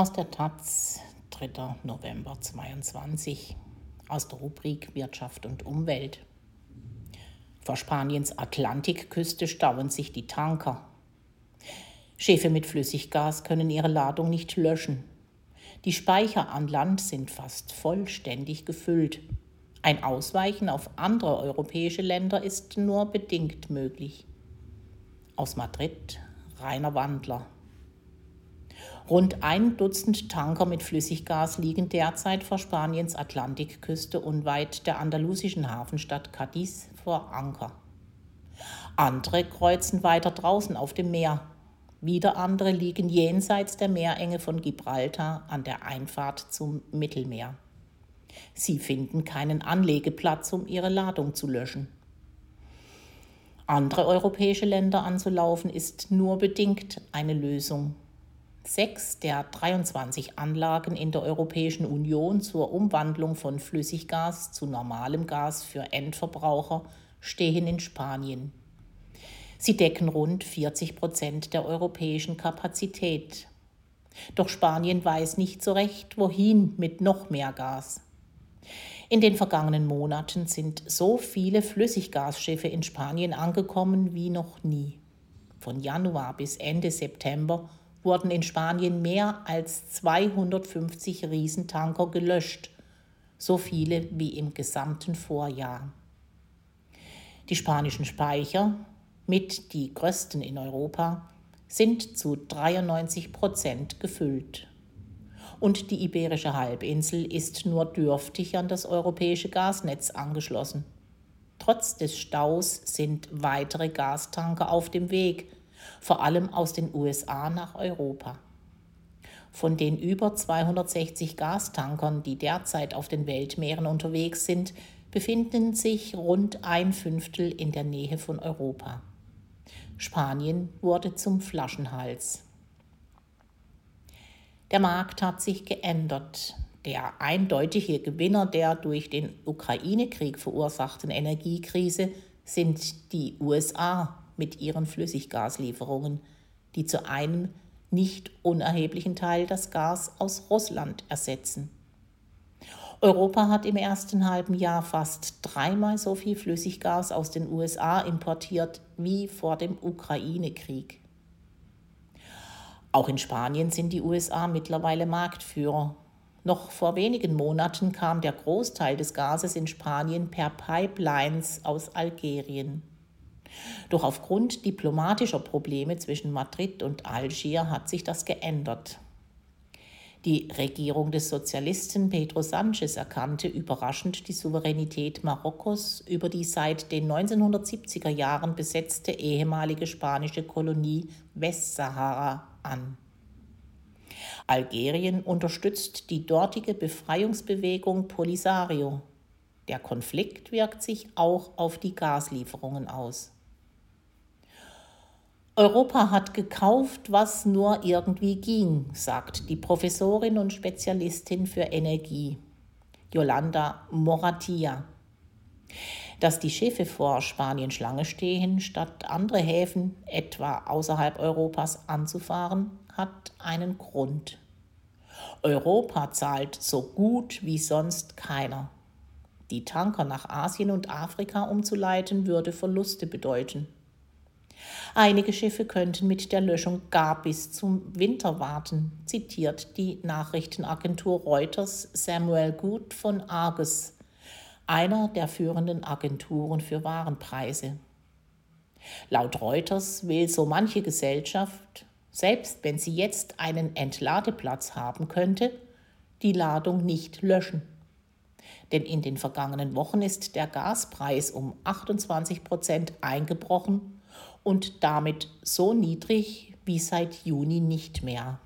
Aus der Taz, 3. November 22, aus der Rubrik Wirtschaft und Umwelt. Vor Spaniens Atlantikküste stauen sich die Tanker. Schiffe mit Flüssiggas können ihre Ladung nicht löschen. Die Speicher an Land sind fast vollständig gefüllt. Ein Ausweichen auf andere europäische Länder ist nur bedingt möglich. Aus Madrid, Rainer Wandler. Rund ein Dutzend Tanker mit Flüssiggas liegen derzeit vor Spaniens Atlantikküste unweit der andalusischen Hafenstadt Cadiz vor Anker. Andere kreuzen weiter draußen auf dem Meer. Wieder andere liegen jenseits der Meerenge von Gibraltar an der Einfahrt zum Mittelmeer. Sie finden keinen Anlegeplatz, um ihre Ladung zu löschen. Andere europäische Länder anzulaufen ist nur bedingt eine Lösung. Sechs der 23 Anlagen in der Europäischen Union zur Umwandlung von Flüssiggas zu normalem Gas für Endverbraucher stehen in Spanien. Sie decken rund 40 Prozent der europäischen Kapazität. Doch Spanien weiß nicht so recht, wohin mit noch mehr Gas. In den vergangenen Monaten sind so viele Flüssiggasschiffe in Spanien angekommen wie noch nie. Von Januar bis Ende September wurden in Spanien mehr als 250 Riesentanker gelöscht, so viele wie im gesamten Vorjahr. Die spanischen Speicher, mit die größten in Europa, sind zu 93 Prozent gefüllt. Und die Iberische Halbinsel ist nur dürftig an das europäische Gasnetz angeschlossen. Trotz des Staus sind weitere Gastanker auf dem Weg, vor allem aus den USA nach Europa. Von den über 260 Gastankern, die derzeit auf den Weltmeeren unterwegs sind, befinden sich rund ein Fünftel in der Nähe von Europa. Spanien wurde zum Flaschenhals. Der Markt hat sich geändert. Der eindeutige Gewinner der durch den Ukraine-Krieg verursachten Energiekrise sind die USA mit ihren Flüssiggaslieferungen, die zu einem nicht unerheblichen Teil das Gas aus Russland ersetzen. Europa hat im ersten halben Jahr fast dreimal so viel Flüssiggas aus den USA importiert wie vor dem Ukraine-Krieg. Auch in Spanien sind die USA mittlerweile Marktführer. Noch vor wenigen Monaten kam der Großteil des Gases in Spanien per Pipelines aus Algerien. Doch aufgrund diplomatischer Probleme zwischen Madrid und Algier hat sich das geändert. Die Regierung des Sozialisten Pedro Sánchez erkannte überraschend die Souveränität Marokkos über die seit den 1970er Jahren besetzte ehemalige spanische Kolonie Westsahara an. Algerien unterstützt die dortige Befreiungsbewegung Polisario. Der Konflikt wirkt sich auch auf die Gaslieferungen aus. Europa hat gekauft, was nur irgendwie ging, sagt die Professorin und Spezialistin für Energie, Yolanda Moratia. Dass die Schiffe vor Spanien Schlange stehen, statt andere Häfen, etwa außerhalb Europas, anzufahren, hat einen Grund. Europa zahlt so gut wie sonst keiner. Die Tanker nach Asien und Afrika umzuleiten, würde Verluste bedeuten. Einige Schiffe könnten mit der Löschung gar bis zum Winter warten, zitiert die Nachrichtenagentur Reuters Samuel Good von Argus, einer der führenden Agenturen für Warenpreise. Laut Reuters will so manche Gesellschaft, selbst wenn sie jetzt einen Entladeplatz haben könnte, die Ladung nicht löschen. Denn in den vergangenen Wochen ist der Gaspreis um 28 Prozent eingebrochen und damit so niedrig wie seit Juni nicht mehr.